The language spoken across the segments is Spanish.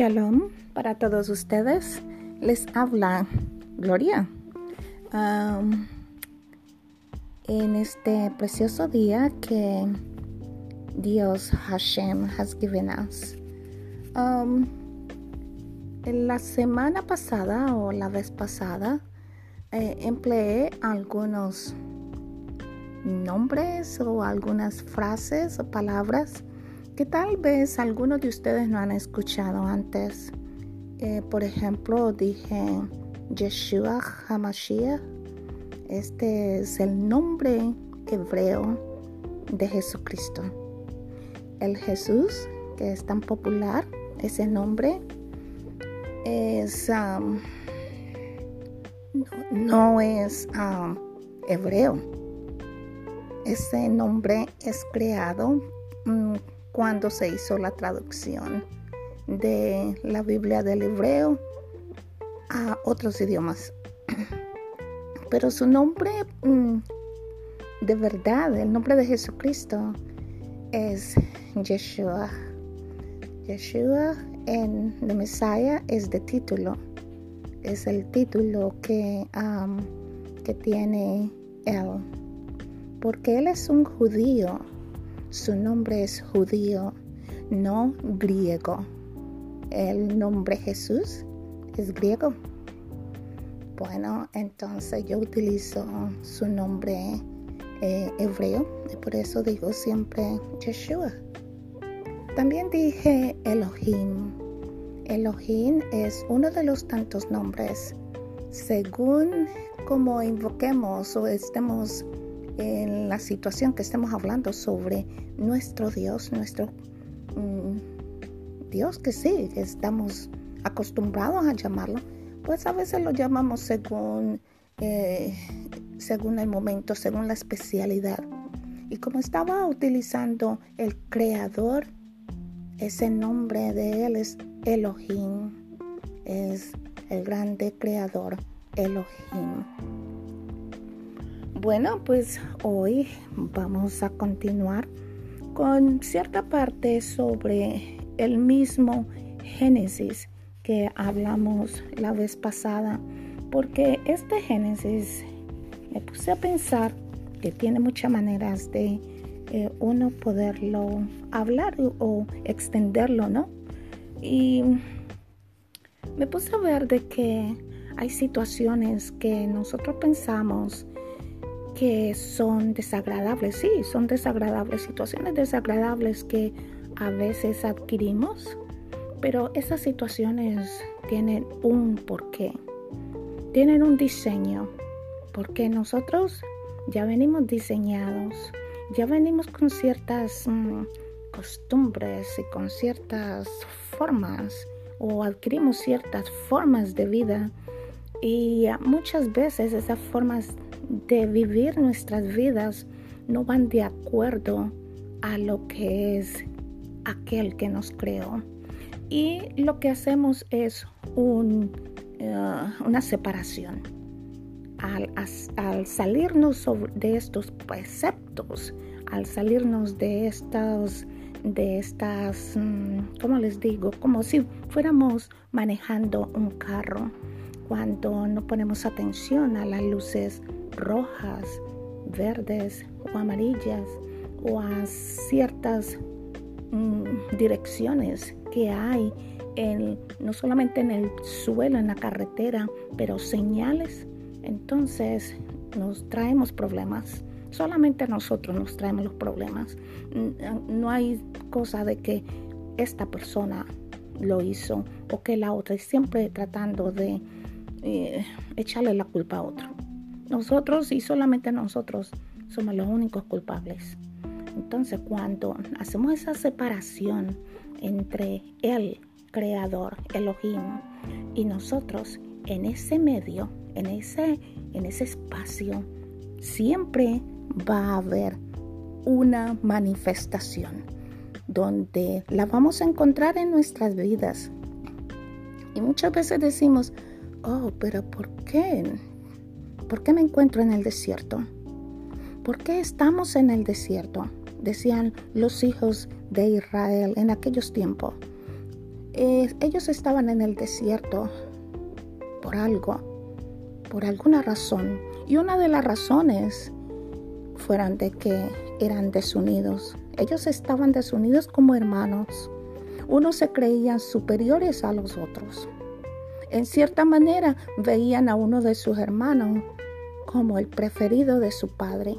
Shalom para todos ustedes. Les habla Gloria. En este precioso día que Dios Hashem has given us. Um, en la semana pasada o la vez pasada eh, empleé algunos nombres o algunas frases o palabras que tal vez algunos de ustedes no han escuchado antes. Eh, por ejemplo, dije Yeshua HaMashiach. Este es el nombre hebreo de Jesucristo. El Jesús, que es tan popular, ese nombre es um, no, es um, hebreo. Ese nombre es creado mm, cuando se hizo la traducción de la Biblia del hebreo a otros idiomas. Pero su nombre mm, de verdad, el nombre de Jesucristo es Yeshua. Yeshua en The Messiah es de título. Es el título que, que tiene él. Porque él es un judío su nombre es judío, no griego. El nombre Jesús es griego. Bueno, entonces yo utilizo su nombre eh, hebreo y por eso digo siempre Yeshua. También dije Elohim. Elohim es uno de los tantos nombres. Según como invoquemos o estemos en la situación que estemos hablando sobre nuestro Dios, nuestro mm, Dios que sí, que estamos acostumbrados a llamarlo, pues a veces lo llamamos según, eh, según el momento, según la especialidad. Y como estaba utilizando el creador, ese nombre de él es Elohim, es el grande creador Elohim. Bueno, pues hoy vamos a continuar con cierta parte sobre el mismo Génesis que hablamos la vez pasada, porque este Génesis me puse a pensar que tiene muchas maneras de eh, uno poderlo hablar o extenderlo, ¿no? Y me puse a ver de que hay situaciones que nosotros pensamos que son desagradables, sí, son desagradables, situaciones desagradables que a veces adquirimos, pero esas situaciones tienen un porqué, tienen un diseño, porque nosotros ya venimos diseñados, ya venimos con ciertas mm, costumbres y con ciertas formas o adquirimos ciertas formas de vida y muchas veces esas formas de vivir nuestras vidas no van de acuerdo a lo que es aquel que nos creó. Y lo que hacemos es un, eh, una separación. Al, al salirnos de estos preceptos, al salirnos de estas, de estas, mm, ¿cómo les digo? Como si fuéramos manejando un carro cuando no ponemos atención a las luces rojas, verdes o amarillas o a ciertas mm, direcciones que hay en, no solamente en el suelo, en la carretera, pero señales, entonces nos traemos problemas. Solamente nosotros nos traemos los problemas. No hay cosa de que esta persona lo hizo o que la otra, siempre tratando de eh, echarle la culpa a otro. Nosotros y solamente nosotros somos los únicos culpables. Entonces cuando hacemos esa separación entre el creador, Elohim, y nosotros en ese medio, en ese, en ese espacio, siempre va a haber una manifestación donde la vamos a encontrar en nuestras vidas. Y muchas veces decimos, oh, pero ¿por qué? ¿Por qué me encuentro en el desierto? ¿Por qué estamos en el desierto? Decían los hijos de Israel en aquellos tiempos. eh, ellos estaban en el desierto por algo, por alguna razón. Y una de las razones fueron de que eran desunidos. Ellos estaban desunidos como hermanos. Unos se creían superiores a los otros. En cierta manera veían a uno de sus hermanos como el preferido de su padre.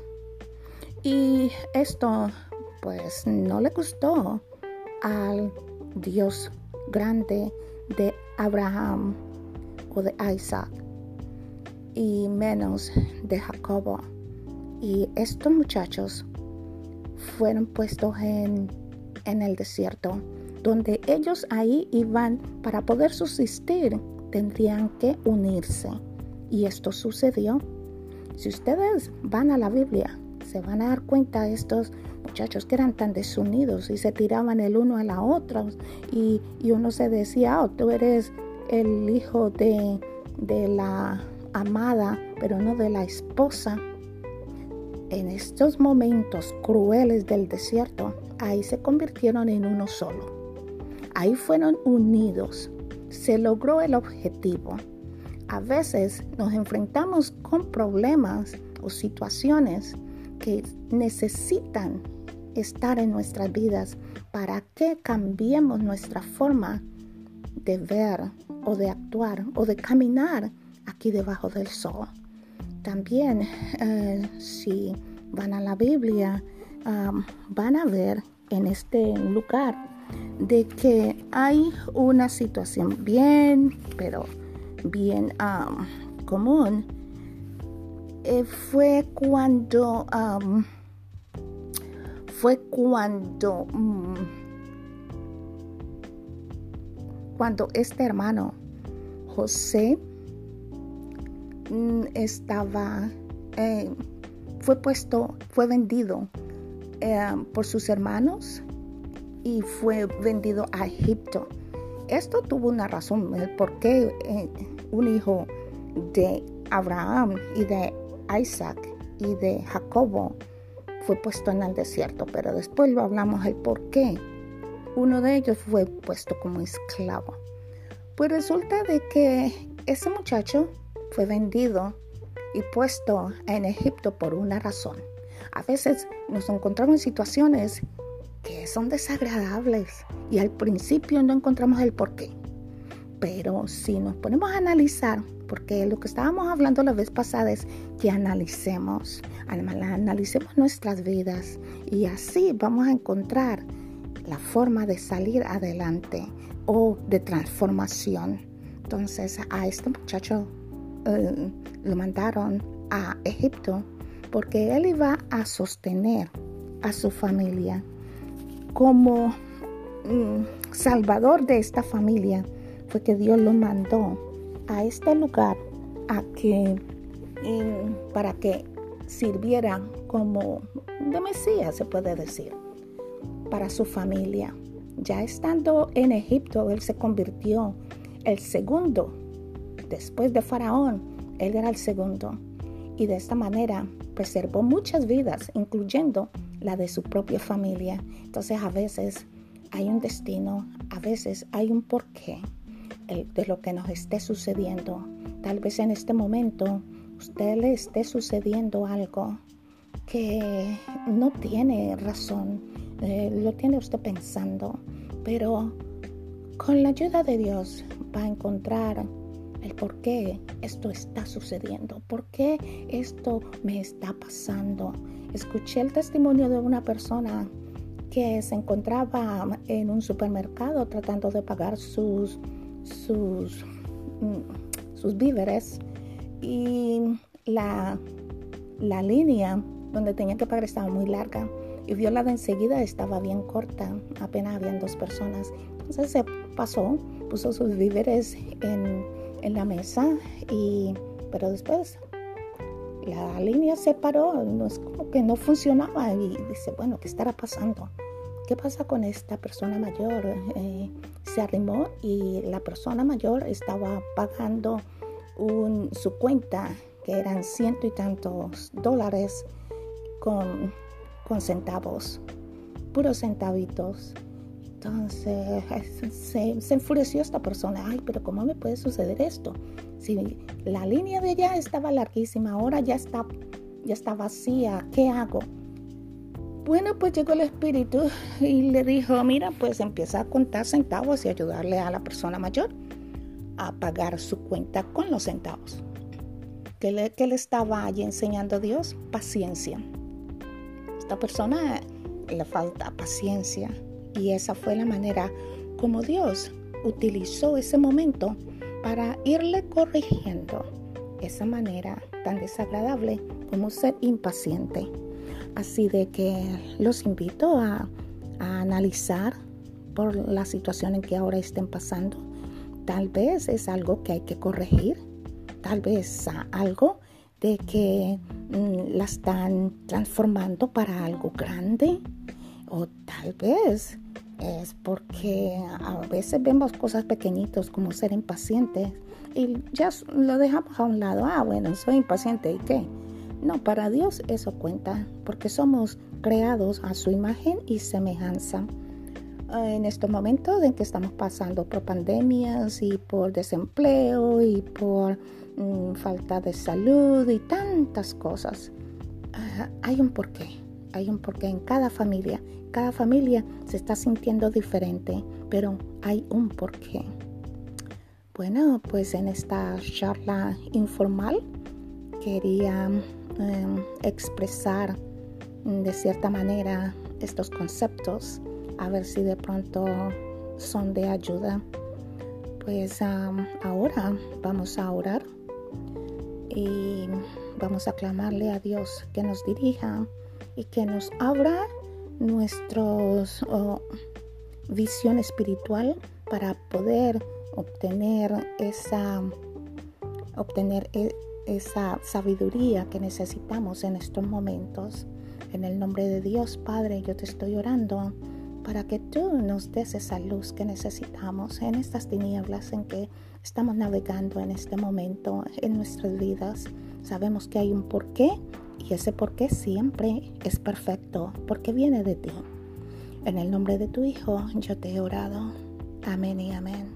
Y esto pues no le gustó al Dios grande de Abraham o de Isaac y menos de Jacobo. Y estos muchachos fueron puestos en, en el desierto, donde ellos ahí iban para poder subsistir, tendrían que unirse. Y esto sucedió. Si ustedes van a la Biblia, se van a dar cuenta de estos muchachos que eran tan desunidos y se tiraban el uno a la otra y, uno se decía, oh, tú eres el hijo de, de la amada, pero no de la esposa. En estos momentos crueles del desierto, ahí se convirtieron en uno solo. Ahí fueron unidos. Se logró el objetivo. A veces nos enfrentamos con problemas o situaciones que necesitan estar en nuestras vidas para que cambiemos nuestra forma de ver o de actuar o de caminar aquí debajo del sol. También eh, si van a la Biblia van a ver en este lugar de que hay una situación bien, pero bien común. Eh, fue cuando fue cuando mm, cuando este hermano José mm, estaba eh, fue puesto fue vendido eh, por sus hermanos y fue vendido a Egipto esto tuvo una razón el por qué un hijo de Abraham y de Isaac y de Jacobo fue puesto en el desierto, pero después lo hablamos el por qué. Uno de ellos fue puesto como esclavo. Pues resulta de que ese muchacho fue vendido y puesto en Egipto por una razón. A veces nos encontramos en situaciones que son desagradables y al principio no encontramos el por qué. Pero si nos ponemos a analizar, porque lo que estábamos hablando la vez pasada es que analicemos, analicemos nuestras vidas y así vamos a encontrar la forma de salir adelante o de transformación. Entonces a este muchacho eh, lo mandaron a Egipto porque él iba a sostener a su familia como mm, salvador de esta familia fue que Dios lo mandó a este lugar a que para que sirviera como de Mesías, se puede decir, para su familia. Ya estando en Egipto, él se convirtió el segundo. Después de Faraón, él era el segundo. Y de esta manera preservó muchas vidas, incluyendo la de su propia familia. Entonces a veces hay un destino, a veces hay un porqué de lo que nos esté sucediendo. Tal vez en este momento usted le esté sucediendo algo que no tiene razón, eh, lo tiene usted pensando, pero con la ayuda de Dios va a encontrar el por qué esto está sucediendo, por qué esto me está pasando. Escuché el testimonio de una persona que se encontraba en un supermercado tratando de pagar sus sus, mm, sus víveres y la, la línea donde tenía que pagar estaba muy larga y vio la de enseguida estaba bien corta, apenas habían dos personas. Entonces se pasó, puso sus víveres en, en la mesa y pero después la línea se paró, no es como que no funcionaba y dice, bueno, ¿qué estará pasando? ¿Qué pasa con esta persona mayor? Eh, se arrimó y la persona mayor estaba pagando su cuenta, que eran ciento y tantos dólares, con, con centavos, puros centavitos. Entonces se, se, enfureció esta persona. Ay, pero ¿cómo me puede suceder esto? Si la línea de ella estaba larguísima, ahora ya está, ya está vacía, ¿qué hago? Bueno, pues llegó el espíritu y le dijo, mira, pues empieza a contar centavos y ayudarle a la persona mayor a pagar su cuenta con los centavos. ¿Qué le, le estaba allí enseñando Dios? Paciencia. Esta persona le falta paciencia y esa fue la manera como Dios utilizó ese momento para irle corrigiendo esa manera tan desagradable como ser impaciente. Así de que los invito a, analizar por la situación en que ahora estén pasando. Tal vez es algo que hay que corregir, tal vez algo de que mm, la están transformando para algo grande o tal vez es porque a veces vemos cosas pequeñitas como ser impacientes y ya lo dejamos a un lado. Ah, bueno, soy impaciente y qué. No, para Dios eso cuenta, porque somos creados a su imagen y semejanza. En estos momentos en que estamos pasando por pandemias y por desempleo y por mm, falta de salud y tantas cosas, ah, hay un porqué. Hay un porqué en cada familia. Cada familia se está sintiendo diferente, pero hay un porqué. Bueno, pues en esta charla informal quería Em, expresar de cierta manera estos conceptos, a ver si de pronto son de ayuda. Pues ahora vamos a orar y vamos a clamarle a Dios que nos dirija y que nos abra nuestros visión espiritual para poder obtener esa obtener e, esa sabiduría que necesitamos en estos momentos. En el nombre de Dios, Padre, yo te estoy orando para que tú nos des esa luz que necesitamos en estas tinieblas en que estamos navegando en este momento en nuestras vidas. Sabemos que hay un porqué y ese porqué siempre es perfecto porque viene de ti. En el nombre de tu Hijo yo te he orado. Amén y amén.